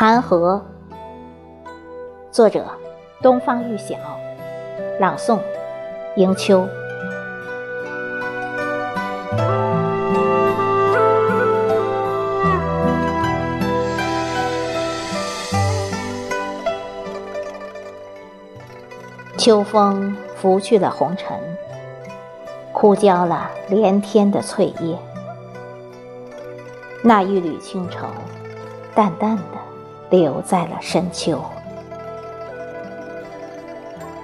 残荷，作者：东方玉晓，朗诵：迎秋。秋风拂去了红尘，枯焦了连天的翠叶，那一缕清愁，淡淡的。留在了深秋，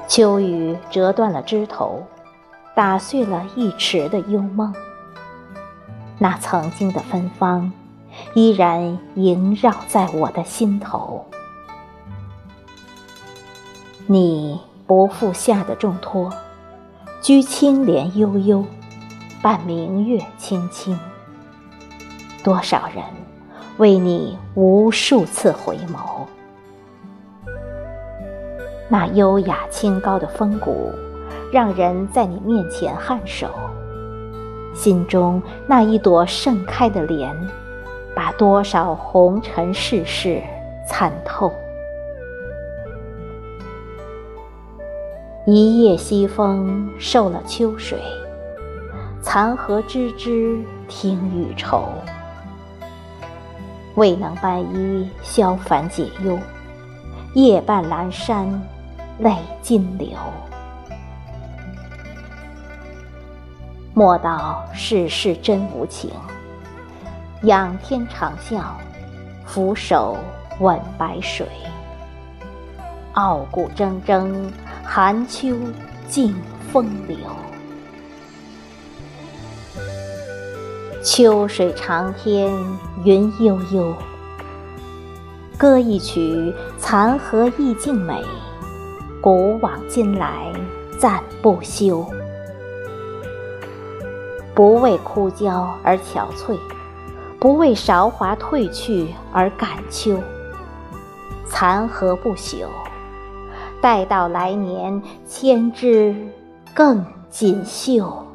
秋雨折断了枝头，打碎了一池的幽梦。那曾经的芬芳，依然萦绕在我的心头。你不负夏的重托，居青莲悠悠，伴明月清清。多少人？为你无数次回眸，那优雅清高的风骨，让人在你面前颔首。心中那一朵盛开的莲，把多少红尘世事参透。一夜西风受了秋水，残荷枝枝听雨愁。未能伴衣消烦解忧，夜半阑珊泪尽流。莫道世事真无情，仰天长啸，俯首问白水。傲骨铮铮，寒秋尽风流。秋水长天，云悠悠。歌一曲残荷意境美，古往今来赞不休。不为枯焦而憔悴，不为韶华褪去而感秋。残荷不朽，待到来年，千枝更锦绣。